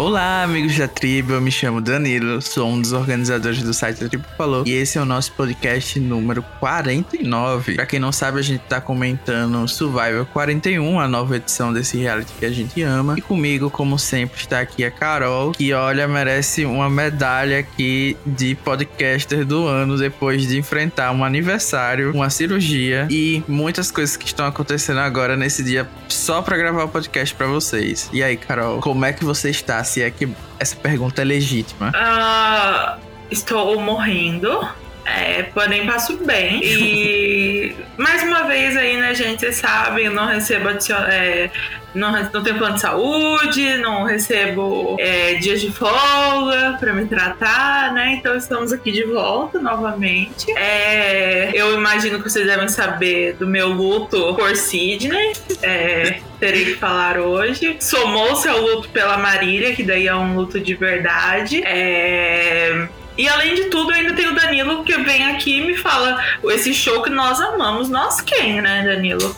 Olá, amigos da tribo. Eu me chamo Danilo, sou um dos organizadores do site da Tribo Falou e esse é o nosso podcast número 49. Pra quem não sabe, a gente tá comentando Survivor 41, a nova edição desse reality que a gente ama. E comigo, como sempre, está aqui a Carol, que olha, merece uma medalha aqui de podcaster do ano depois de enfrentar um aniversário, uma cirurgia e muitas coisas que estão acontecendo agora nesse dia só pra gravar o podcast pra vocês. E aí, Carol, como é que você está? Se é que essa pergunta é legítima. Ah, estou morrendo. É, porém passo bem. E mais uma vez aí, né, gente? Vocês sabem, eu não recebo é, não, não tenho plano de saúde, não recebo é, dias de folga para me tratar, né? Então estamos aqui de volta novamente. É, eu imagino que vocês devem saber do meu luto por Sidney. É, terei que falar hoje. Somou-se ao luto pela Marília, que daí é um luto de verdade. É, e além de tudo, ainda tem o Danilo que vem aqui e me fala esse show que nós amamos. Nós quem, né, Danilo?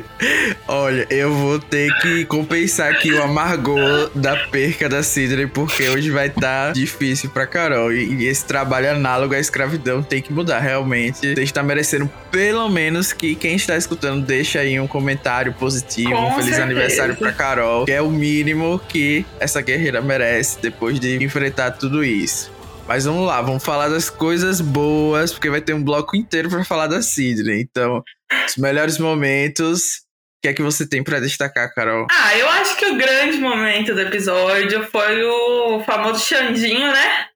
Olha, eu vou ter que compensar aqui o amargor da perca da Sidney, porque hoje vai estar tá difícil pra Carol. E, esse trabalho análogo à escravidão tem que mudar, realmente. Você está merecendo, pelo menos, que quem está escutando deixe aí um comentário positivo, Com um feliz certeza. aniversário pra Carol, que é o mínimo que essa guerreira merece depois de enfrentar tudo isso. Mas vamos lá, vamos falar das coisas boas, porque vai ter um bloco inteiro para falar da Sidney. Então, os melhores momentos que é que você tem para destacar, Carol? Ah, eu acho que o grande momento do episódio foi o famoso Xandinho, né?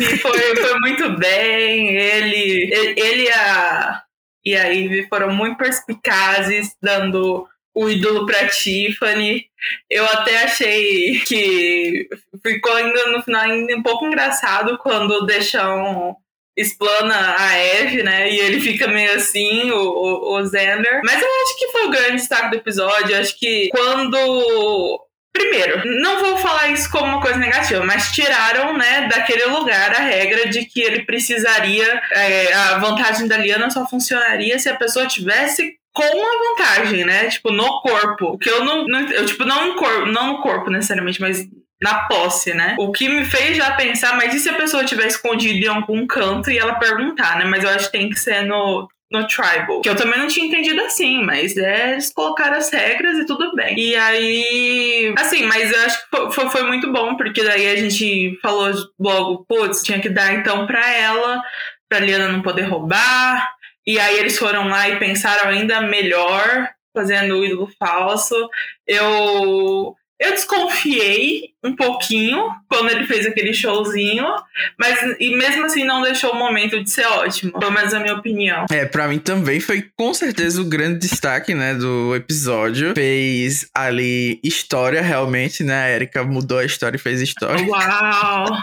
E foi, foi muito bem. Ele, ele, e a, e a Ivy foram muito perspicazes, dando o ídolo pra Tiffany. Eu até achei que ficou ainda no final ainda um pouco engraçado quando deixam explana a Eve, né? E ele fica meio assim, o, o, o Xander. Mas eu acho que foi o grande destaque do episódio. Eu acho que quando Primeiro, não vou falar isso como uma coisa negativa, mas tiraram, né, daquele lugar a regra de que ele precisaria. É, a vantagem da Liana só funcionaria se a pessoa tivesse com a vantagem, né? Tipo, no corpo. Que eu não. não eu, tipo, não no, corpo, não no corpo necessariamente, mas na posse, né? O que me fez já pensar, mas e se a pessoa tiver escondido em algum canto e ela perguntar, né? Mas eu acho que tem que ser no, no Tribal. Que eu também não tinha entendido assim, mas é, eles colocaram as regras e tudo bem. E aí. Assim, mas eu acho que foi, foi muito bom, porque daí a gente falou logo, putz, tinha que dar então pra ela, pra Liana não poder roubar. E aí eles foram lá e pensaram ainda melhor, fazendo o ídolo falso. Eu eu desconfiei um pouquinho quando ele fez aquele showzinho, mas e mesmo assim não deixou o momento de ser ótimo. Pelo menos a minha opinião. É, para mim também foi com certeza o grande destaque, né, do episódio. Fez ali história realmente, né? A Erika mudou a história e fez história. Uau!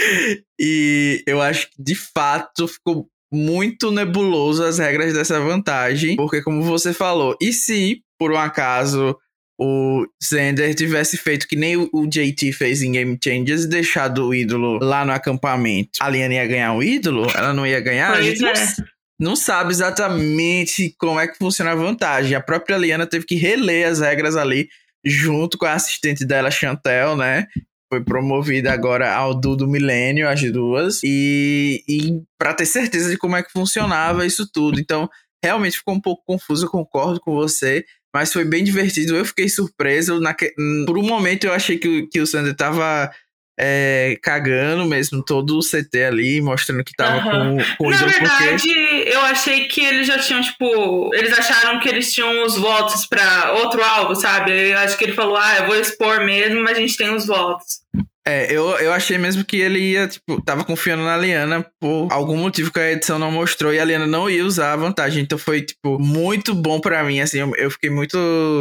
e eu acho que de fato ficou muito nebuloso as regras dessa vantagem, porque como você falou, e se por um acaso o Zender tivesse feito que nem o JT fez em Game Changers e deixado o ídolo lá no acampamento, a Liana ia ganhar o ídolo? Ela não ia ganhar? Pois a gente é. não, não sabe exatamente como é que funciona a vantagem. A própria Liana teve que reler as regras ali junto com a assistente dela, Chantel, né? Foi promovida agora ao Du do Milênio, as duas, e, e para ter certeza de como é que funcionava isso tudo. Então, realmente ficou um pouco confuso, concordo com você. Mas foi bem divertido. Eu fiquei surpreso. Naque... Por um momento eu achei que, que o Sander tava é, cagando mesmo todo o CT ali, mostrando que tava uhum. com, com Na verdade, porque... eu achei que eles já tinham, tipo, eles acharam que eles tinham os votos para outro alvo, sabe? Eu acho que ele falou, ah, eu vou expor mesmo, mas a gente tem os votos. É, eu, eu achei mesmo que ele ia, tipo, tava confiando na Liana por algum motivo que a edição não mostrou e a Liana não ia usar a vantagem. Então foi, tipo, muito bom para mim, assim, eu, eu, fiquei muito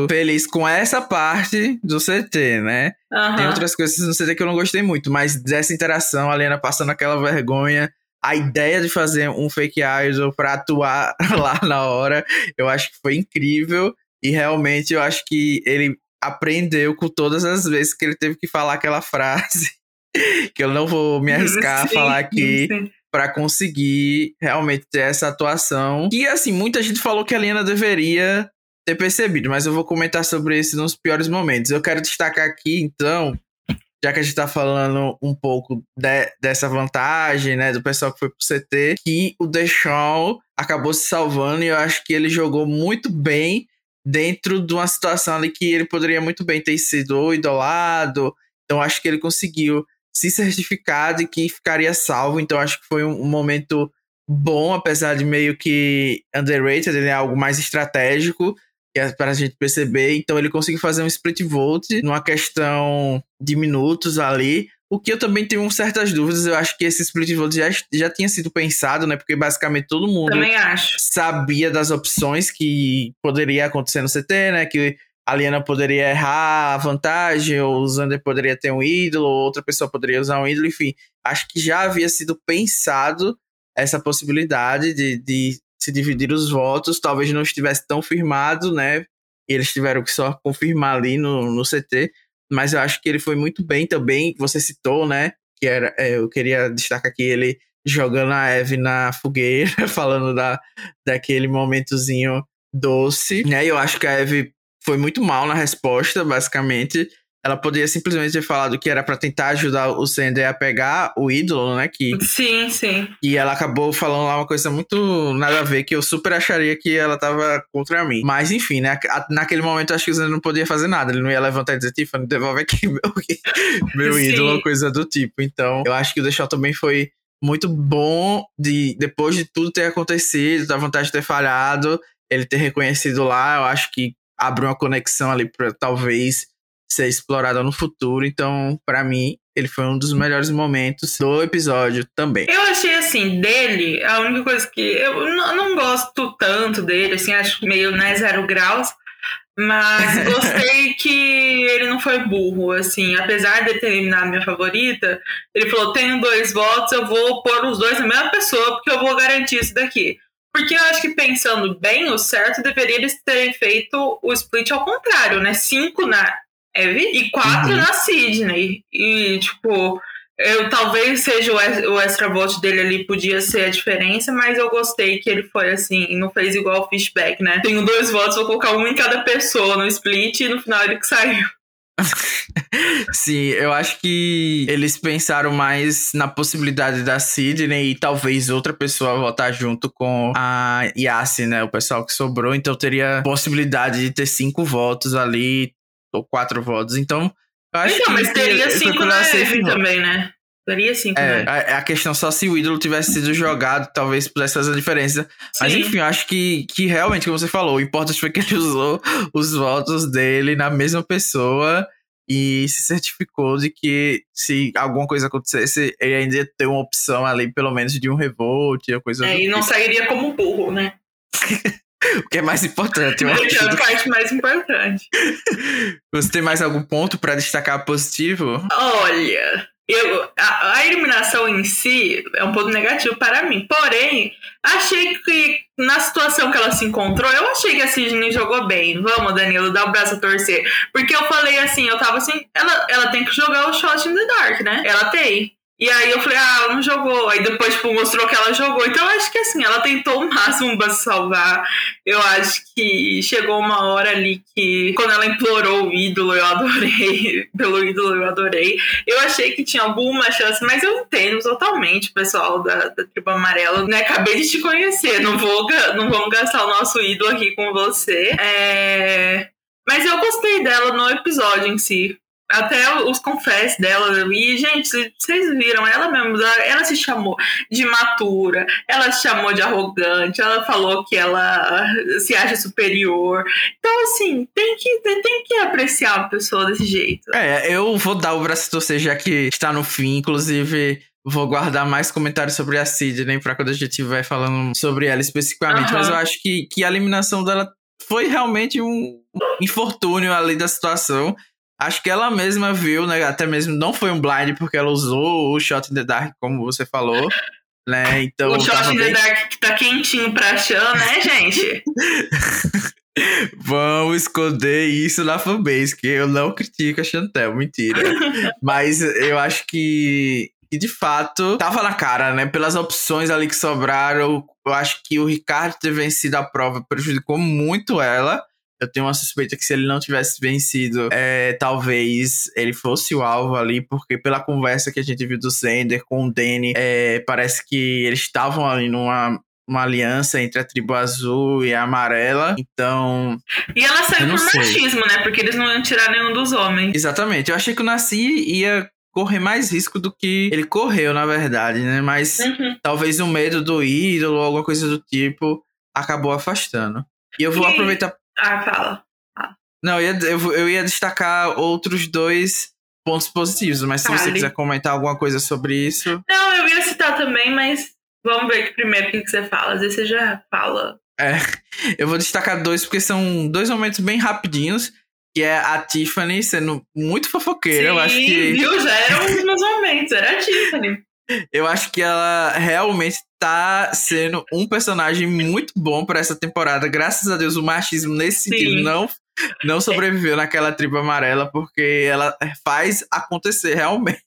feliz com essa parte do CT, né? Uhum. Tem outras coisas no CT que eu não gostei muito, mas dessa interação, a Liana passando aquela vergonha, a ideia de fazer um fake idol pra atuar lá na hora, eu acho que foi incrível. E realmente eu acho que ele aprendeu com todas as vezes que ele teve que falar aquela frase, que eu não vou me arriscar sim, a falar aqui. para conseguir realmente ter essa atuação. E assim, muita gente falou que a Lena deveria ter percebido, mas eu vou comentar sobre isso nos piores momentos. Eu quero destacar aqui, então, já que a gente tá falando um pouco de, dessa vantagem, né, do pessoal que foi pro CT, que o Deschamps acabou se salvando e eu acho que ele jogou muito bem dentro de uma situação ali que ele poderia muito bem ter sido idolado. Então acho que ele conseguiu se certificar de que ficaria salvo. Então acho que foi um, momento bom, apesar de meio que underrated, ele é algo mais estratégico é para a gente perceber. Então ele conseguiu fazer um split vote numa questão de minutos ali. O que eu também tenho certas dúvidas, eu acho que esse split vote já, já tinha sido pensado, né? Porque basicamente todo mundo sabia das opções que poderia acontecer no CT, né? Que a Liana poderia errar a vantagem, ou o Zander poderia ter um ídolo, ou outra pessoa poderia usar um ídolo, enfim. Acho que já havia sido pensado essa possibilidade de, de se dividir os votos, talvez não estivesse tão firmado, né? Eles tiveram que só confirmar ali no, no CT, mas eu acho que ele foi muito bem também. Você citou, né? Que era, é, eu queria destacar aqui ele jogando a Eve na fogueira, falando da, daquele momentozinho doce, né? Eu acho que a Eve foi muito mal na resposta, basicamente ela poderia simplesmente ter falado que era para tentar ajudar o Sender a pegar o ídolo, né? Que, sim, sim. E ela acabou falando lá uma coisa muito nada a ver, que eu super acharia que ela tava contra mim. Mas enfim, né? Naquele momento acho que o Sender não podia fazer nada. Ele não ia levantar e dizer, Tiffany, devolve aqui meu, meu ídolo, coisa do tipo. Então, eu acho que o Deixar também foi muito bom de depois de tudo ter acontecido, da vontade de ter falhado, ele ter reconhecido lá, eu acho que abre uma conexão ali para talvez ser explorada no futuro. Então, para mim, ele foi um dos melhores momentos do episódio também. Eu achei assim, dele, a única coisa que. Eu não, gosto tanto dele, assim, acho meio né, zero graus. Mas gostei que ele não foi burro, assim, apesar de ter eliminado minha favorita, ele falou: tenho dois votos, eu vou pôr os dois na mesma pessoa, porque eu vou garantir isso daqui. Porque eu acho que pensando bem, o certo deveria eles terem feito o split ao contrário, né? Cinco na Eve e quatro uhum. na Sydney. E, tipo, eu talvez seja o, o extra vote dele ali, podia ser a diferença, mas eu gostei que ele foi assim, não fez igual o Fishback, né? Tenho dois votos, vou colocar um em cada pessoa no split e no final ele que saiu. Sim, eu acho que eles pensaram mais na possibilidade da Sidney e talvez outra pessoa votar junto com a Yassi, né? O pessoal que sobrou. Então teria possibilidade de ter cinco votos ali, ou quatro votos. Então, eu acho então, que. Mas teria cinco na Eve também, né? Teria cinco, é, né? A, a, questão só se o ídolo tivesse sido jogado, talvez pudesse fazer a diferença. Sim. Mas enfim, eu acho que, que realmente, como você falou, o importante foi que ele usou os votos dele na mesma pessoa e se certificou de que se alguma coisa acontecesse, ele ainda ia ter uma opção ali, pelo menos, de um revolt coisa É, e não tipo. sairia como burro, né? o que é mais importante. Eu acho. É a parte mais importante. Você tem mais algum ponto para destacar positivo? Olha, eu, a, a, eliminação em si é um ponto negativo para mim. Porém, achei que na situação que ela se encontrou, eu achei que a Sidney jogou bem. Vamos, Danilo, dá o braço a torcer. Porque eu falei assim, eu tava assim, ela, ela tem que jogar o shot in the dark, né? Ela tem. E aí eu falei, ah, ela não jogou. Aí depois, tipo, mostrou que ela jogou. Então eu acho que assim, ela tentou o máximo pra se salvar. Eu acho que chegou uma hora ali que, quando ela implorou o ídolo, eu adorei. Pelo ídolo, eu adorei. Eu achei que tinha alguma chance, mas eu entendo totalmente, pessoal da, da tribo amarela. Né? Acabei de te conhecer. Não, vou, não vamos gastar o nosso ídolo aqui com você. É... Mas eu gostei dela no episódio em si até os confessos dela. E, gente, vocês viram, ela mesmo, ela se chamou de matura, ela se chamou de arrogante, ela falou que ela se acha superior. Então, assim, tem que, tem que apreciar uma pessoa desse jeito. É, eu vou dar o braço a torcer, já que está no fim, inclusive. Vou guardar mais comentários sobre a Sidney para quando a gente vai falando sobre ela especificamente. Uhum. Mas eu acho que, que a eliminação dela foi realmente um infortúnio ali da situação. Acho que ela mesma viu, né? Até mesmo não foi um blind, porque ela usou o Shot in the Dark, como você falou. Né? Então, o Shot in bem... the Dark que tá quentinho pra Chan, né, gente? Vamos esconder isso na fanbase, que eu não critico a Chantel, mentira. Mas eu acho que, que, de fato, tava na cara, né? Pelas opções ali que sobraram, eu acho que o Ricardo ter vencido a prova prejudicou muito ela. Eu tenho uma suspeita que se ele não tivesse vencido, é, talvez ele fosse o alvo ali, porque pela conversa que a gente viu do Zender com o Danny, é, parece que eles estavam ali numa uma aliança entre a tribo azul e a amarela. Então. E ela saiu por sei. machismo, né? Porque eles não iam tirar nenhum dos homens. Exatamente. Eu achei que o Nasci ia correr mais risco do que ele correu, na verdade, né? Mas uhum. talvez o medo do ídolo ou alguma coisa do tipo acabou afastando. E eu vou e... aproveitar. Ah, fala. Ah. Não, eu ia, eu, eu ia destacar outros dois pontos positivos, mas se você quiser comentar alguma coisa sobre isso. Não, eu ia citar também, mas Vamos ver que primeiro o que, você fala. Às vezes você já fala. É, eu vou destacar dois porque são dois momentos bem rapidinhos. Que é a Tiffany sendo muito fofoqueira. Sim, eu acho que. Viu? Já era um dos meus momentos, era a Tiffany. Eu acho que ela realmente tá sendo um personagem muito bom para essa temporada. Graças a Deus, o machismo nesse Sim. sentido não, não sobreviveu naquela tribo amarela, porque ela faz acontecer realmente.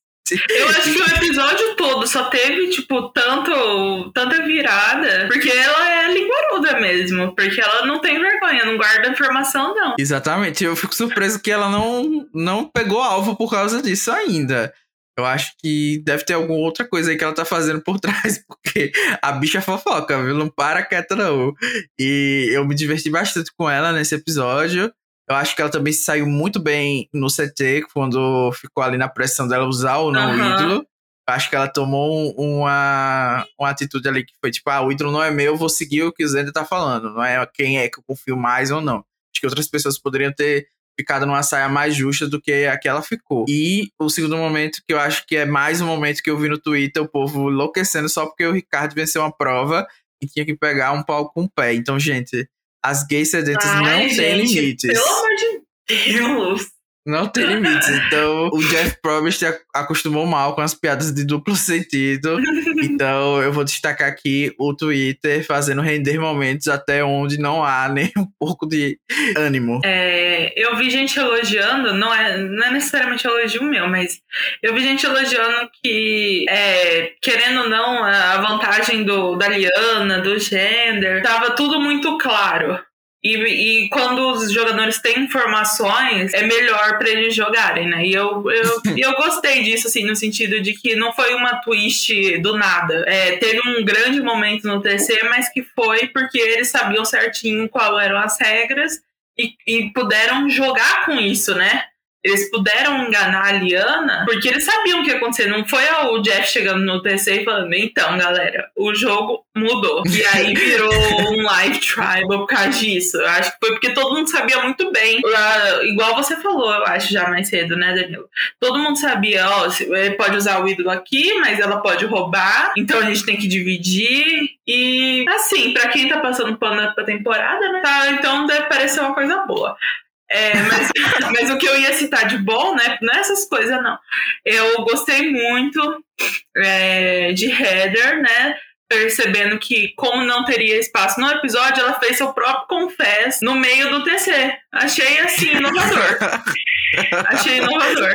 Eu acho que o episódio todo só teve, tipo, tanto, tanta virada, porque ela é linguaruda mesmo, porque ela não tem vergonha, não guarda informação, não. Exatamente, eu fico surpreso que ela não, não pegou alvo por causa disso ainda. Eu acho que deve ter alguma outra coisa aí que ela tá fazendo por trás, porque a bicha fofoca, viu? Não para quieta, não. E eu me diverti bastante com ela nesse episódio. Eu acho que ela também saiu muito bem no CT, quando ficou ali na pressão dela usar o não uhum. ídolo. Eu acho que ela tomou uma, uma atitude ali que foi tipo, ah, o ídolo não é meu, vou seguir o que o Zender tá falando. Não é quem é que eu confio mais ou não. Acho que outras pessoas poderiam ter ficado numa saia mais justa do que a que ela ficou. E o segundo momento, que eu acho que é mais um momento que eu vi no Twitter, o povo enlouquecendo só porque o Ricardo venceu uma prova e tinha que pegar um pau com o pé. Então, gente, as gays sedentas Ai, não têm limites. Pelo amor de Deus. Não tem limites. Então, o Jeff Probst acostumou mal com as piadas de duplo sentido. Então, eu vou destacar aqui o Twitter fazendo render momentos até onde não há nem um pouco de ânimo. É, eu vi gente elogiando, não é, não é necessariamente elogio meu, mas eu vi gente elogiando que, é, querendo ou não, a vantagem do, da Liana, do gender, tava tudo muito claro. E, e, quando os jogadores têm informações, é melhor para eles jogarem, né? E eu, eu, eu gostei disso, assim, no sentido de que não foi uma twist do nada. É, teve um grande momento no TC, mas que foi porque eles sabiam certinho quais eram as regras e, e puderam jogar com isso, né? Eles puderam enganar a Liana porque eles sabiam o que ia acontecer. Não foi o Jeff chegando no TC e falando: então, galera, o jogo mudou. E aí virou um live tribal por causa disso. Eu acho que foi porque todo mundo sabia muito bem. Uh, igual você falou, eu acho, já mais cedo, né, Danilo? Todo mundo sabia: ó, ele pode usar o ídolo aqui, mas ela pode roubar. Então a gente tem que dividir. E assim, para quem tá passando pano pra temporada, né? Tá, então deve parecer uma coisa boa. É, mas, mas, o que eu ia citar de bom, né? Não é essas coisas, não. Eu gostei muito é, de Heather, né? Percebendo que, como não teria espaço no episódio, ela fez seu próprio confess no meio do TC. Achei assim, inovador. Achei inovador.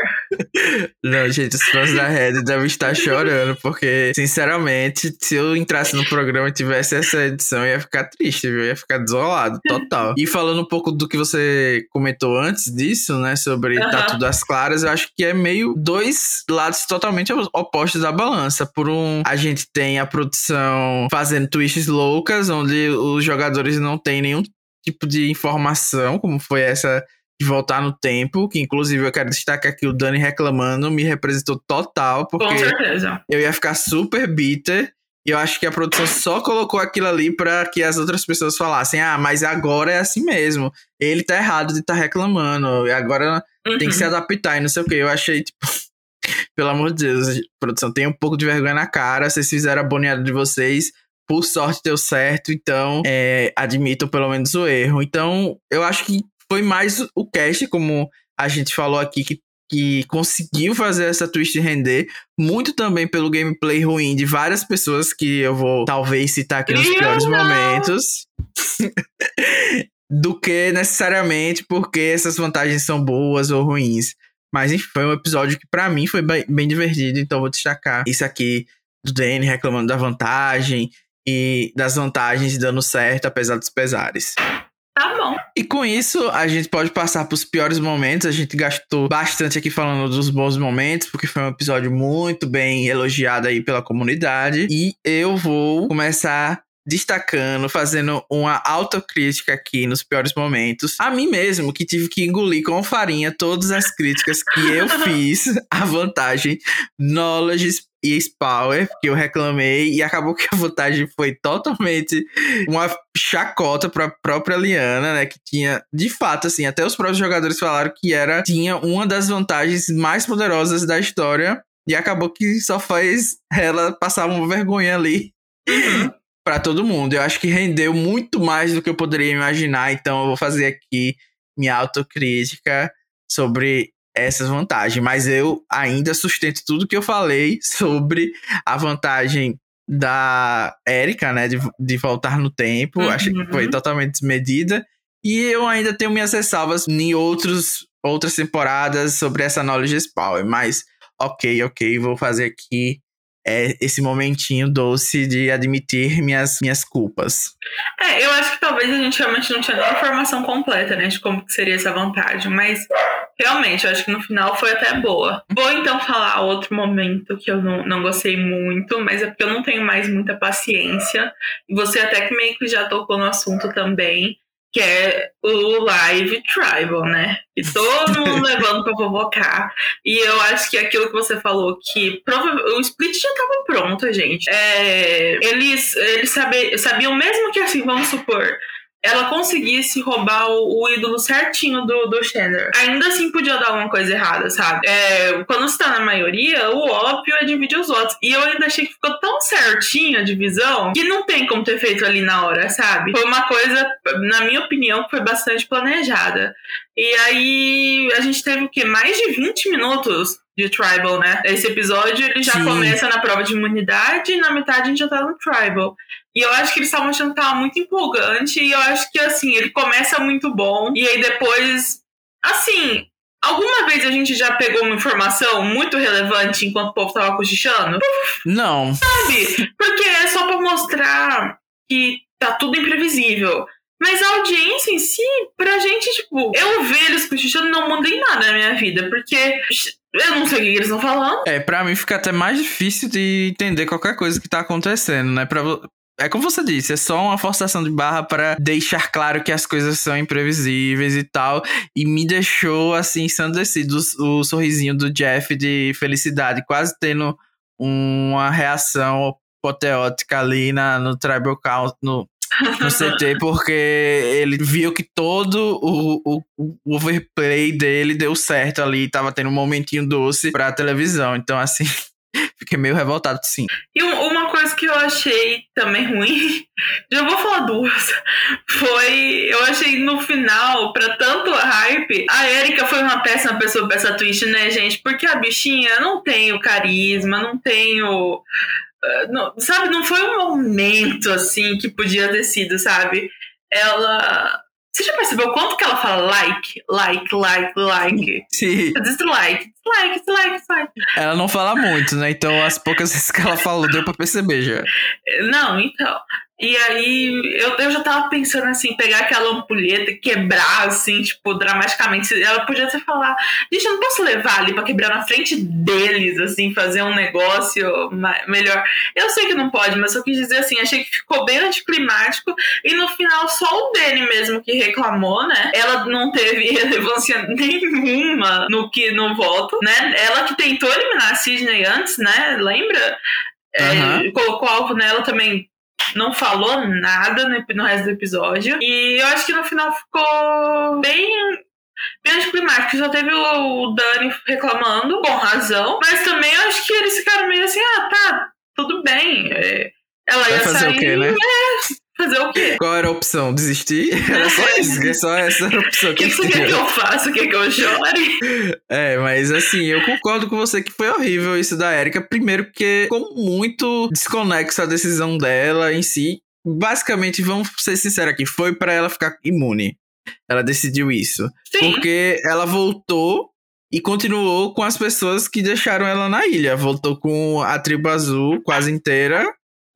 Não, gente, os fãs da Red devem estar chorando, porque, sinceramente, se eu entrasse no programa e tivesse essa edição, eu ia ficar triste, viu? Eu ia ficar desolado, total. e falando um pouco do que você comentou antes disso, né, sobre uhum. tá tudo às claras, eu acho que é meio dois lados totalmente opostos da balança. Por um, a gente tem a produção fazendo twists loucas, onde os jogadores não têm nenhum tipo de informação, como foi essa de voltar no tempo, que inclusive eu quero destacar aqui o Dani reclamando, me representou total, porque eu ia ficar super bitter. E eu acho que a produção só colocou aquilo ali para que as outras pessoas falassem: ah, mas agora é assim mesmo. Ele tá errado de estar tá reclamando. E agora uhum. tem que se uhum. adaptar e não sei o que. Eu achei, tipo, pelo amor de Deus, produção, tem um pouco de vergonha na cara. Vocês fizeram a boneada de vocês. Por sorte deu certo, então é, admitam pelo menos o erro. Então, eu acho que foi mais o cast, como a gente falou aqui, que, que conseguiu fazer essa twist render. Muito também pelo gameplay ruim de várias pessoas que eu vou talvez citar aqui nos piores momentos. do que necessariamente porque essas vantagens são boas ou ruins. Mas enfim, foi um episódio que para mim foi bem, bem, divertido, então vou destacar isso aqui do Danny reclamando da vantagem e das vantagens dando certo apesar dos pesares. Tá bom. E com isso, a gente pode passar para os piores momentos. A gente gastou bastante aqui falando dos bons momentos, porque foi um episódio muito bem elogiado aí pela comunidade. E eu vou começar destacando, fazendo uma autocrítica aqui nos piores momentos. A mim mesmo, que tive que engolir com farinha todas as críticas que eu fiz à vantagem Knowledge e Power, que eu reclamei, e acabou que a vantagem foi totalmente uma chacota pra própria Liana, né? Que tinha, de fato, assim, até os próprios jogadores falaram que era tinha uma das vantagens mais poderosas da história. E acabou que só faz ela passar uma vergonha ali. Uhum para todo mundo. Eu acho que rendeu muito mais do que eu poderia imaginar, então eu vou fazer aqui minha autocrítica sobre essas vantagens, mas eu ainda sustento tudo que eu falei sobre a vantagem da Erika, né, de, de voltar no tempo. Uhum. Acho que foi totalmente desmedida. E eu ainda tenho minhas ressalvas em outros, outras temporadas sobre essa Knowledge Power, mas ok, ok, vou fazer aqui é esse momentinho doce de admitir minhas, minhas culpas. É, eu acho que talvez a gente realmente não tinha nem informação completa, né, de como seria essa vantagem, mas realmente, eu acho que no final foi até boa. Vou então falar outro momento que eu não, não gostei muito, mas é porque eu não tenho mais muita paciência, e você até que meio que já tocou no assunto também, que é o Live Tribal, né? E todo mundo levando pra provocar. E eu acho que aquilo que você falou, que o split já tava pronto, gente. É, eles eles sabe, sabiam mesmo que assim, vamos supor, ela conseguisse roubar o, o, ídolo certinho do, do Chandler. Ainda assim podia dar alguma coisa errada, sabe? É, quando você tá na maioria, o óbvio é dividir os votos. E eu ainda achei que ficou tão certinho a divisão que não tem como ter feito ali na hora, sabe? Foi uma coisa, na minha opinião, que foi bastante planejada. E aí a gente teve o quê? Mais de 20 minutos de Tribal, né? Esse episódio ele já Sim. começa na prova de imunidade e na metade a gente já tá no Tribal. E eu acho que eles estavam achando que tava muito empolgante. E eu acho que, assim, ele começa muito bom. E aí depois. Assim, alguma vez a gente já pegou uma informação muito relevante enquanto o povo tava cochichando? Não. Sabe? Porque é só pra mostrar que tá tudo imprevisível. Mas a audiência em si, pra gente, tipo, eu ver eles cochichando não em nada na minha vida. Porque eu não sei o que eles estão falando. É, pra mim fica até mais difícil de entender qualquer coisa que tá acontecendo, né? Pra, é como você disse, é só uma forçação de barra para deixar claro que as coisas são imprevisíveis e tal. E me deixou, assim, ensandecido o, o sorrisinho do Jeff de felicidade, quase tendo uma reação apoteótica ali na, no Tribal Count, no, no CT, porque ele viu que todo o, o, o, overplay dele deu certo ali, tava tendo um momentinho doce pra televisão. Então, assim, Fiquei meio revoltado, sim. E uma coisa que eu achei também ruim, já vou falar duas, foi. Eu achei no final, pra tanto hype, a Erika foi uma péssima pessoa pra essa twist, né, gente? Porque a bichinha não tem o carisma, não tem o. Uh, não, sabe, não foi um momento assim que podia ter sido, sabe? Ela você já percebeu quanto que ela fala like, like, like, like? Sim. Dislike, dislike, dislike, dislike. Ela não fala muito, né? Então as poucas vezes que ela falou deu pra perceber já. Não, então. E aí eu, eu já tava pensando assim, pegar aquela ampulheta e quebrar, assim, tipo, dramaticamente. Ela podia até falar, gente, eu não posso levar ali pra quebrar na frente deles, assim, fazer um negócio melhor. Eu sei que não pode, mas eu quis dizer assim, achei que ficou bem anticlimático. E no final, só o Danny mesmo que reclamou, né? Ela não teve relevância nenhuma no que no voto, né? Ela que tentou eliminar a Sidney antes, né? Lembra? Uhum. É, colocou alvo nela também não falou nada no, no resto do episódio. E eu acho que no final ficou bem bem anticlimático. Só teve o, Dani reclamando, com razão. Mas também eu acho que eles ficaram meio assim, ah, tá, tudo bem. É, ela Vai ia fazer sair, o quê, né? É, Fazer o quê? Qual era a opção? Desistir? Era só isso, é só essa era a opção. O que, que você quer que eu faça? Quer que eu chore? É, mas assim, eu concordo com você que foi horrível isso da Erika. Primeiro, porque ficou muito desconexo a decisão dela em si. Basicamente, vamos ser sinceros aqui, foi para ela ficar imune. Ela decidiu isso. Sim. Porque ela voltou e continuou com as pessoas que deixaram ela na ilha. Voltou com a tribo azul quase inteira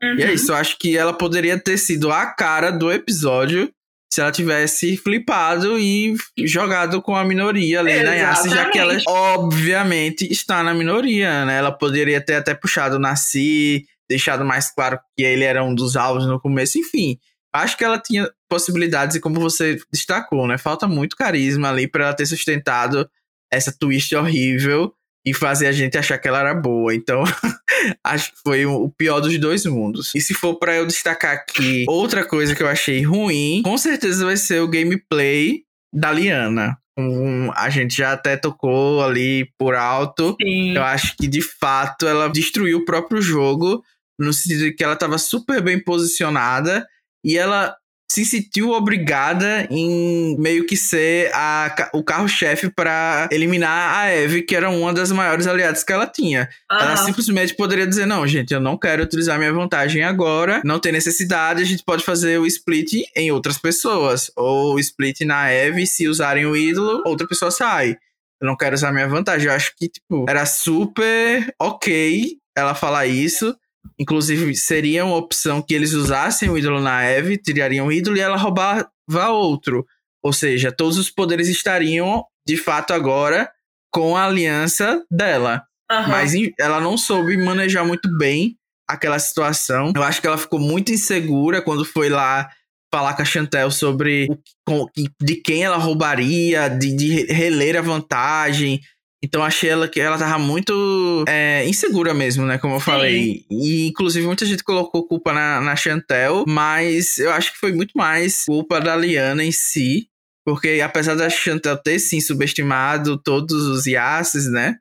Uhum. E é isso, eu acho que ela poderia ter sido a cara do episódio se ela tivesse flipado e jogado com a minoria ali na Yassi, já que ela obviamente está na minoria, né? Ela poderia ter até puxado Nasci, deixado mais claro que ele era um dos alvos no começo, enfim. Acho que ela tinha possibilidades e como você destacou, né? Falta muito carisma ali para ela ter sustentado essa twist horrível e fazer a gente achar que ela era boa. Então, acho que foi o pior dos dois mundos. E se for para eu destacar aqui outra coisa que eu achei ruim, com certeza vai ser o gameplay da Liana. Um, a gente já até tocou ali por alto. Sim. Eu acho que de fato ela destruiu o próprio jogo, no sentido de que ela estava super bem posicionada e ela se sentiu obrigada em meio que ser a, o carro-chefe para eliminar a Eve, que era uma das maiores aliadas que ela tinha. Aham. Ela simplesmente poderia dizer: Não, gente, eu não quero utilizar minha vantagem agora, não tem necessidade, a gente pode fazer o split em outras pessoas. Ou o split na Eve, se usarem o ídolo, outra pessoa sai. Eu não quero usar minha vantagem. Eu acho que, tipo, era super ok ela falar isso. Inclusive, seria uma opção que eles usassem o ídolo na Eve, tirariam o ídolo e ela roubava outro. Ou seja, todos os poderes estariam, de fato, agora com a aliança dela. Aham. Mas ela não soube manejar muito bem aquela situação. Eu acho que ela ficou muito insegura quando foi lá falar com a Chantel sobre o- de quem ela roubaria, de, de re- reler a vantagem. Então achei ela que ela tava muito é, insegura mesmo, né? Como eu falei. E inclusive muita gente colocou culpa na, na Chantel, mas eu acho que foi muito mais culpa da Liana em si. Porque apesar da Chantel ter sim subestimado todos os Yasses, né?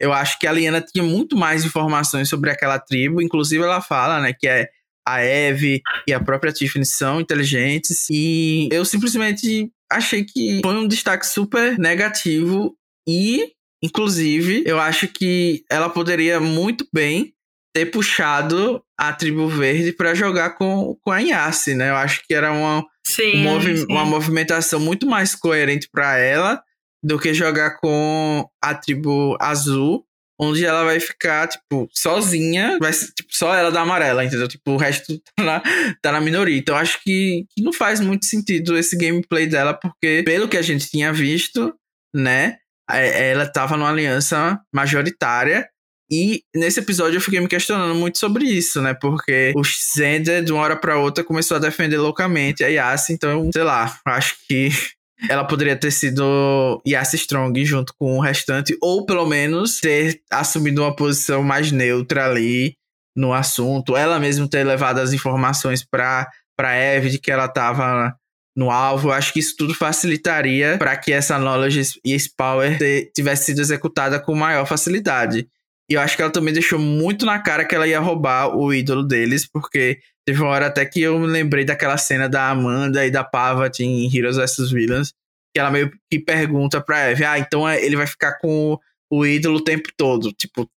Eu acho que a Liana tinha muito mais informações sobre aquela tribo. Inclusive, ela fala, né, que é a Eve e a própria Tiffany são inteligentes. E eu simplesmente achei que foi um destaque super negativo. E, inclusive, eu acho que ela poderia muito bem ter puxado a tribo verde para jogar com, com a Yassi, né? Eu acho que era uma, Sim, movi- sim. uma movimentação muito mais coerente para ela do que jogar com a tribo azul, onde ela vai ficar, tipo, sozinha, vai ser, tipo, só ela da amarela, entendeu? Tipo, o resto tá na, tá na minoria. Então, acho que, que não faz muito sentido esse gameplay dela, porque, pelo que a gente tinha visto, né, ela tava numa aliança majoritária. E nesse episódio eu fiquei me questionando muito sobre isso, né? Porque o Zender, de uma hora pra outra, começou a defender loucamente a Yassi. Então, sei lá, acho que ela poderia ter sido Yassi Strong junto com o restante, ou pelo menos ter assumido uma posição mais neutra ali no assunto. Ela mesma ter levado as informações pra, pra Eve de que ela tava no alvo. Acho que isso tudo facilitaria para que essa knowledge e esse power tivesse sido executada com maior facilidade. E eu acho que ela também deixou muito na cara que ela ia roubar o ídolo deles, porque teve uma hora até que eu me lembrei daquela cena da Amanda e da Pavat em Heroes vs Villains, que ela meio que pergunta pra Eve, ah, então é- ele vai ficar com o ídolo o tempo todo. Tipo,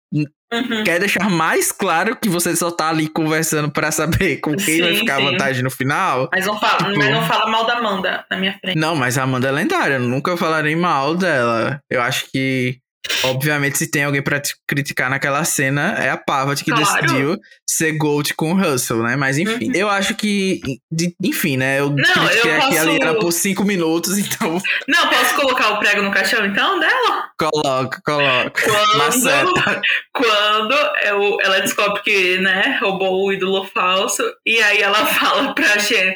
Uhum. quer deixar mais claro que você só tá ali conversando pra saber com quem vai Sim, ficar sim. a vantagem no final. Mas, não fala, Tipo- mas não fala mal da Amanda na minha frente. Não, mas a Amanda é lendária, eu nunca falarei mal dela. Eu acho que, obviamente, se tem alguém pra te criticar naquela cena, é a Pavat que Claro. decidiu ser Gold com o Russell, né? Mas enfim, Uhum. eu acho que, de- enfim, né? Eu Não, critiquei eu aqui a posso- Liana por cinco minutos, então Não, posso colocar o prego no caixão então dela? coloca, coloca. Quando-. Quando eu- ela descobre que, né, roubou o ídolo falso, e aí ela fala pra Shen,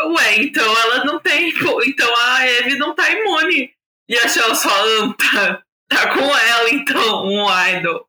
ué, então ela não tem. Então a Eve não tá imune. E a Shen só "Ah, tá, com ela, então, um idol.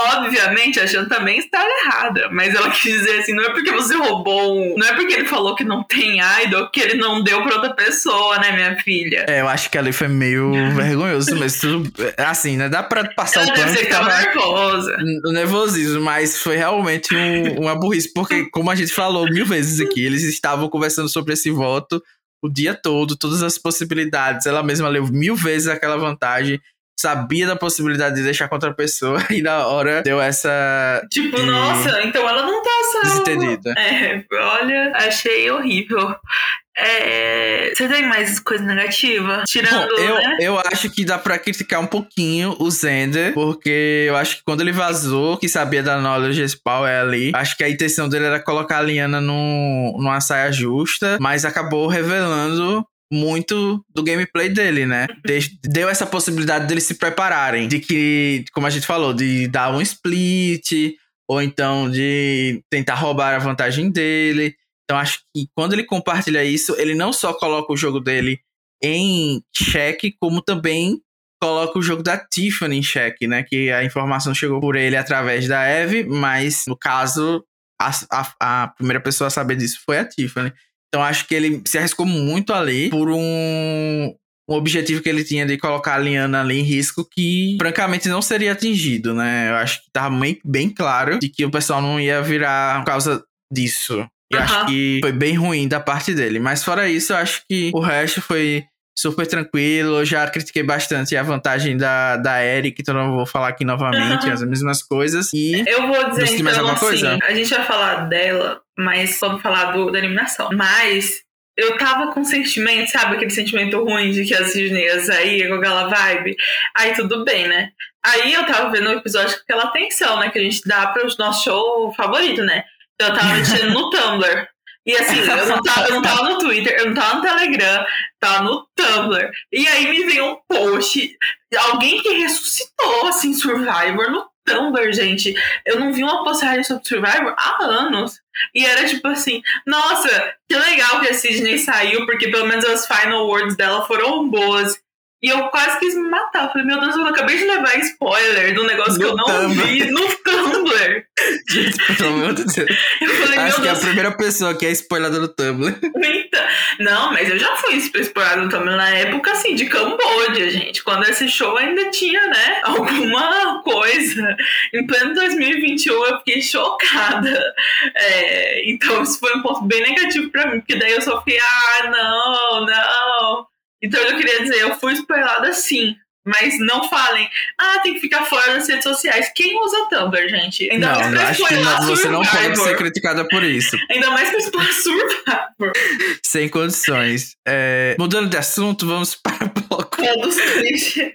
Obviamente, a Shan também está errada, mas ela quis dizer assim: não é porque você roubou um. Não é porque ele falou que não tem idol que ele não deu pra outra pessoa, né, minha filha? É, eu acho que ali foi meio vergonhoso, mas tudo. Assim, né? Dá pra passar Ela o pano que tava nervosa. o nervosismo, mas foi realmente um- uma burrice, porque, como a gente falou mil vezes aqui, eles estavam conversando sobre esse voto o dia todo, todas as possibilidades. Ela mesma leu mil vezes aquela vantagem, sabia da possibilidade de deixar contra a pessoa, e na hora deu essa Tipo, de- nossa, então ela não tá salva. desentendida. É, olha, achei horrível. É... Você tem mais coisa negativa? Tirando. Bom, eu, né? eu acho que dá pra criticar um pouquinho o Zender, porque eu acho que quando ele vazou, que sabia da Knowledge Power ali, acho que a intenção dele era colocar a Liana num, numa saia justa, mas acabou revelando muito do gameplay dele, né? De- Deu essa possibilidade deles se prepararem, de que, como a gente falou, de dar um split, ou então de tentar roubar a vantagem dele. Então acho que quando ele compartilha isso, ele não só coloca o jogo dele em xeque, como também coloca o jogo da Tiffany em xeque, né? Que a informação chegou por ele através da Eve, mas no caso, a, a, a primeira pessoa a saber disso foi a Tiffany. Então acho que ele se arriscou muito ali por um, um objetivo que ele tinha de colocar a Liana ali em risco que, francamente, não seria atingido, né? Eu acho que tava bem, bem claro de que o pessoal não ia virar por causa disso. E Aham. acho que foi bem ruim da parte dele. Mas fora isso, eu acho que o resto foi super tranquilo. Eu já critiquei bastante a vantagem da, da Eric, então não vou falar aqui novamente Aham. as mesmas coisas. E Eu vou dizer, tem mais então, alguma assim, coisa? a gente vai falar dela, mas vamos falar do, da eliminação. Mas eu tava com sentimento, sabe? Aquele sentimento ruim de que a Sidney ia sair com aquela vibe. Aí tudo bem, né? Aí eu tava vendo o episódio com aquela atenção, né? Que a gente dá pro nosso show favorito, né? Então eu tava mexendo no Tumblr. E assim, eu não, tava, eu não tava no Twitter, eu não tava no Telegram, tava no Tumblr. E aí me veio um post, alguém que ressuscitou, assim, Survivor no Tumblr, gente. Eu não vi uma postagem sobre Survivor há anos. E era tipo assim, nossa, que legal que a Sidney saiu, porque pelo menos as final words dela foram boas. E eu quase quis me matar. Eu falei, meu Deus, eu acabei de levar spoiler do negócio que No eu não Tumblr. vi no Tumblr. Gente, pelo amor de Deus. Eu falei, Acho que é a Deus, primeira pessoa que é spoilada no Tumblr. Eita. Não, mas eu já fui explorado também na época, assim, de Camboja, gente. Quando esse show ainda tinha, né, alguma coisa. Em pleno 2021 eu fiquei chocada. É, então isso foi um ponto bem negativo pra mim, porque daí eu só fiquei, ah, não, não. Então eu queria dizer, eu fui spoilada sim. Mas não falem, ah, tem que ficar fora das redes sociais. Quem usa Tumblr, gente? Ainda não, mais pra acho que não- você não pode ser criticada por isso. Ainda mais pra spoiler Survivor. Sem condições. É, mudando de assunto, vamos para o bloco. Todos tristes.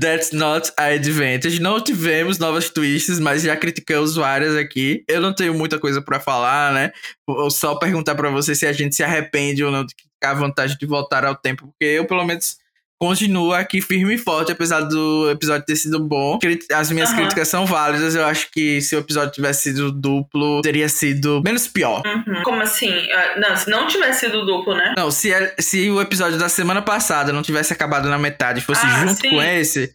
That's not a advantage. Não tivemos novas twists, mas já criticamos várias aqui. Eu não tenho muita coisa pra falar, né? Vou só perguntar pra você se a gente se arrepende ou não a vantagem de voltar ao tempo, porque eu, pelo menos, continuo aqui firme e forte, apesar do episódio ter sido bom. As minhas Aham. críticas são válidas. Eu acho que se o episódio tivesse sido duplo, teria sido menos pior. Uhum. Como assim? Ah, Não, se não tivesse sido duplo, né? Não, se, é- se o episódio da semana passada não tivesse acabado na metade e fosse Ah, junto sim. com esse,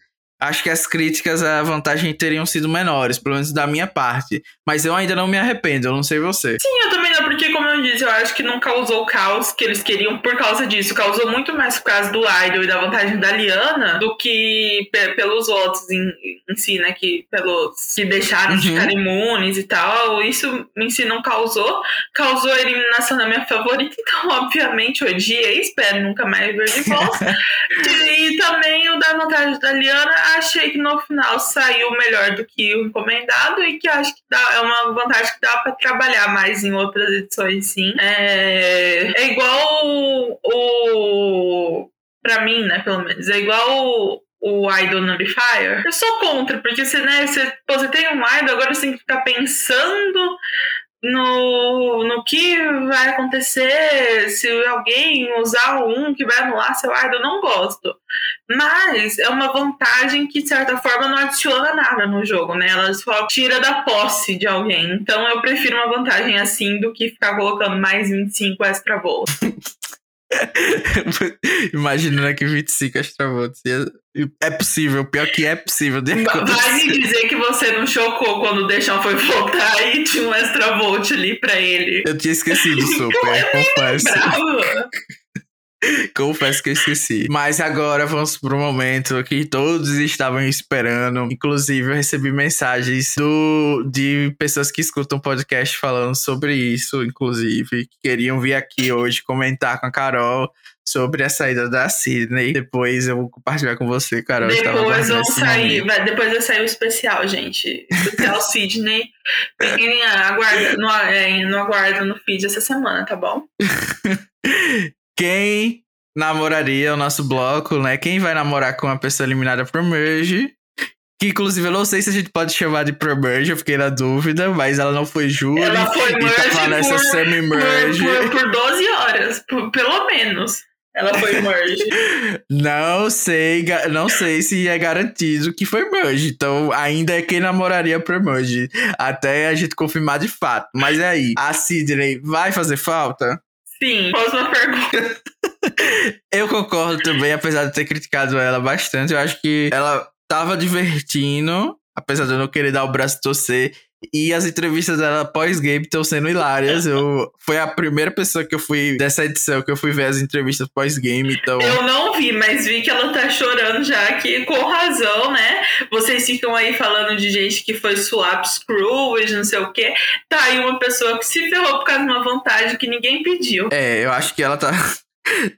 acho que as críticas à vantagem teriam sido menores, pelo menos da minha parte. Mas eu ainda não me arrependo, eu não sei você. Sim, eu também não, porque como eu disse, eu acho que não causou o caos que eles queriam por causa disso. Causou muito mais por causa do Idol e da vantagem da Liana do que pe- pelos votos em, em si, né? Que pelos que deixaram de Uhum. ficar imunes e tal. Isso em si não causou. Causou a eliminação da minha favorita, então, obviamente, odiei, espero nunca mais ver de volta. e também o da vantagem da Liana, achei que no final saiu melhor do que o encomendado e que acho que dá- é uma vantagem que dá pra trabalhar mais em outras edições, sim. É, é igual o, o. Pra mim, né, pelo menos, é igual o, o Idol Nullifier. Eu sou contra, porque você, né, você, você tem um Idol, agora você tem que ficar pensando no, no que vai acontecer se alguém usar um que vai anular seu idol, eu não gosto. Mas é uma vantagem que, de certa forma, não adiciona nada no jogo, né? Ela só tira da posse de alguém. Então eu prefiro uma vantagem assim do que ficar colocando mais 25 extra voos. Imaginando aqui 25 extra votos. É possível, pior que é possível de Vai me dizer que você não chocou quando o Deschamps foi votar e tinha um extra volt ali pra ele. Eu tinha esquecido, super, confesso. Confesso que eu esqueci. Mas agora vamos pro momento que todos estavam esperando. Inclusive, eu recebi mensagens do, de pessoas que escutam podcast falando sobre isso, inclusive, que queriam vir aqui hoje comentar com a Carol sobre a saída da Sidney. Depois eu vou compartilhar com você, Carol. Depois eu sair, vai, depois eu sair o especial, gente. Especial Sidney. Fiquem aguarda, no, é, no aguardo no feed essa semana, tá bom? Quem namoraria o nosso bloco, né? Quem vai namorar com uma pessoa eliminada pro Merge? Que inclusive eu não sei se a gente pode chamar de pro-merge, eu fiquei na dúvida, mas ela não foi júri. Ela foi e merge tá nessa semi-merge. Por, por, por 12 horas, por, pelo menos. Ela foi merge. não sei, não sei se é garantido que foi merge. Então, ainda é quem namoraria pro merge. Até a gente confirmar de fato. Mas aí, a Sidney vai fazer falta? Sim, próxima pergunta. eu concordo também, apesar de ter criticado ela bastante. Eu acho que ela tava divertindo, apesar de eu não querer dar o braço torcer. E as entrevistas dela pós-game estão sendo hilárias. Eu, foi a primeira pessoa que eu fui dessa edição que eu fui ver as entrevistas pós-game. Então... Eu não vi, mas vi que ela tá chorando já, que com razão, né? Vocês ficam aí falando de gente que foi swap screwage, não sei o quê. Tá aí uma pessoa que se ferrou por causa de uma vantagem que ninguém pediu. É, eu acho que ela tá.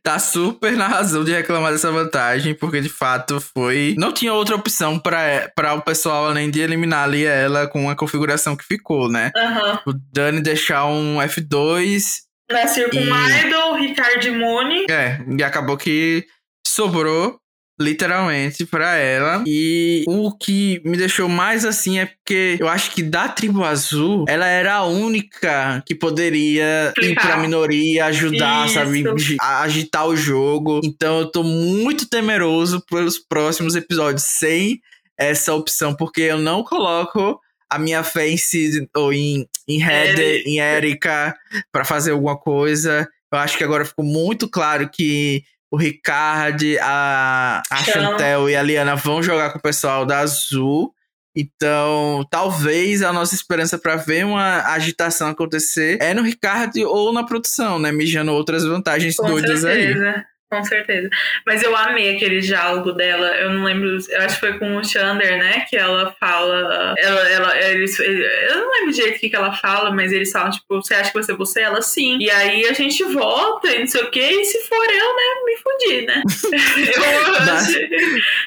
Tá super na razão de reclamar dessa vantagem, porque de fato foi. Não tinha outra opção para o pessoal além de eliminar ali ela com a configuração que ficou, né? Uhum. O Dani deixar um F2. Nasceu com e... Idol, Ricardo Imune. É, e acabou que sobrou literalmente para ela. E o que me deixou mais assim é porque eu acho que da tribo azul, ela era a única que poderia ir pra minoria, ajudar, Isso. sabe, a agitar o jogo. Então eu tô muito temeroso pelos próximos episódios sem essa opção, porque eu não coloco a minha fé em Sid ou em, em Heather, em Erika para fazer alguma coisa. Eu acho que agora ficou muito claro que o Ricardo, a, a Chantel e a Liana vão jogar com o pessoal da Azul. Então, talvez a nossa esperança para ver uma agitação acontecer é no Ricardo ou na produção, né? Mijando outras vantagens com doidas certeza. aí. Com certeza. Mas eu amei aquele diálogo dela. Eu não lembro, eu acho que foi com o Xander, né? Que ela fala. Ela, ela, eles, eu não lembro direito o que, que ela fala, mas eles falam, tipo, você acha que você é você? Ela sim. E aí a gente volta e não sei o quê. E se for eu, né? Me fudi, né? eu, Bas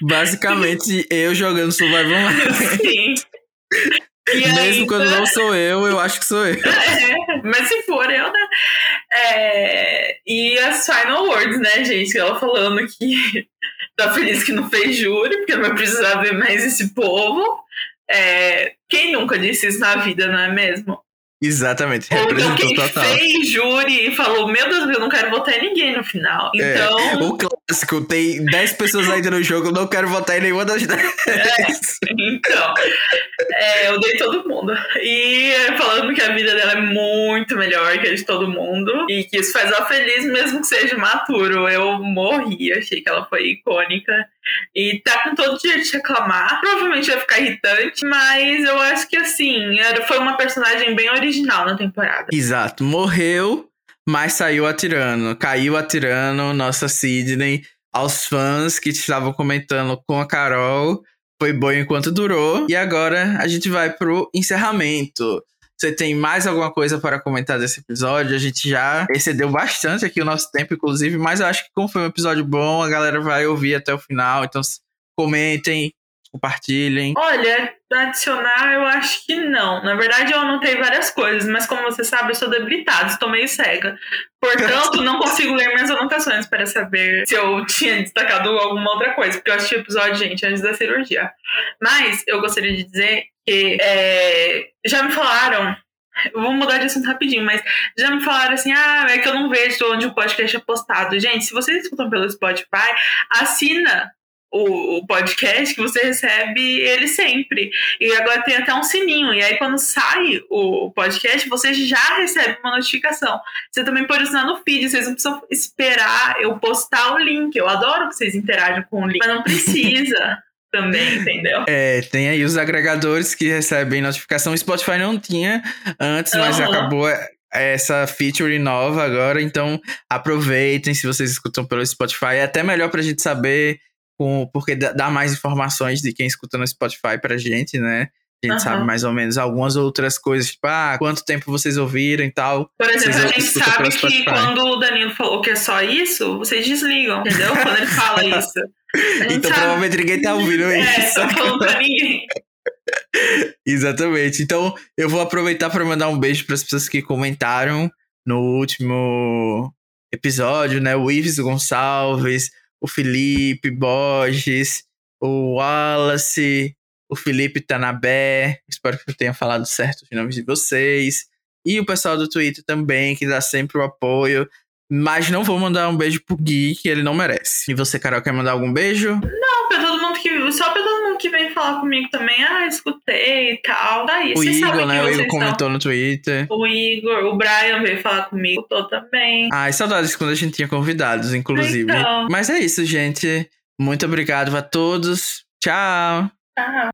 basicamente, eu jogando Survival. Sim. E Mesmo aí, quando não sou eu, eu acho que sou eu. É, mas se for eu, né? É, e as final words, né, gente? Ela falando que tá feliz que não fez júri, porque não vai precisar ver mais esse povo. É, quem nunca disse isso na vida, não é mesmo? Exatamente, Ou então quem total. fez júri e falou, meu Deus, eu não quero votar em ninguém no final. É, então... É, o clássico, tem 10 pessoas ainda no jogo, eu não quero votar em nenhuma das 10. É, então, é, eu dei todo mundo. E falando que a vida dela é muito melhor que a de todo mundo. E que isso faz ela feliz, mesmo que seja maturo. Eu morri, achei que ela foi icônica. E tá com todo o direito de reclamar. Provavelmente vai ficar irritante, mas eu acho que assim, era, foi uma personagem bem original na temporada. Exato. Morreu, mas saiu atirando. Caiu atirando, nossa Sidney. Aos fãs que estavam comentando com a Carol. Foi bom enquanto durou. E agora a gente vai pro encerramento. Você tem mais alguma coisa para comentar desse episódio? A gente já excedeu bastante aqui o nosso tempo, inclusive, mas eu acho que como foi um episódio bom, a galera vai ouvir até o final. Então comentem, compartilhem. Olha, adicionar eu acho que não. Na verdade, eu anotei várias coisas, mas como você sabe, eu sou debilitada, estou meio cega. Portanto, não consigo ler minhas anotações para saber se eu tinha destacado alguma outra coisa, porque eu assisti o episódio, gente, antes da cirurgia. Mas eu gostaria de dizer que é, já me falaram vou mudar de assunto rapidinho, mas já me falaram assim: ah, é que eu não vejo onde o podcast é postado. Gente, se vocês escutam pelo Spotify, assina o, o, podcast que você recebe ele sempre. E agora tem até um sininho. E aí, quando sai o podcast, você já recebe uma notificação. Você também pode assinar no feed, vocês não precisam esperar eu postar o link. Eu adoro que vocês interajam com o link, mas não precisa. também, entendeu? É, tem aí os agregadores que recebem notificação. O Spotify não tinha antes, uhum. mas acabou essa feature nova agora, então aproveitem se vocês escutam pelo Spotify. É até melhor pra gente saber, com, porque dá mais informações de quem escuta no Spotify pra gente, né? A gente uhum. sabe mais ou menos algumas outras coisas, tipo, ah, quanto tempo vocês ouviram e tal. Por exemplo, a gente sabe que quando o Danilo falou que é só isso, vocês desligam, entendeu? Quando ele fala isso. Então sabe... provavelmente ninguém tá ouvindo é, isso. É, só falando pra ninguém. Exatamente. Então, eu vou aproveitar para mandar um beijo para as pessoas que comentaram no último episódio, né? O Ives Gonçalves, o Felipe Borges, o Wallace, o Felipe Tanabé. Espero que eu tenha falado certo os nomes de vocês. E o pessoal do Twitter também, que dá sempre o apoio. Mas não vou mandar um beijo pro Gui, que ele não merece. E você, Carol, quer mandar algum beijo? Não, pra todo mundo que. Só todo mundo que vem falar comigo também. Ah, escutei e tal. Daí, o Igor, né? O Igor comentou no Twitter. O Igor, o Brian veio falar comigo, tô também. Ai, saudades quando a gente tinha convidados, inclusive. Então. Mas é isso, gente. Muito obrigado a todos. Tchau. Tchau.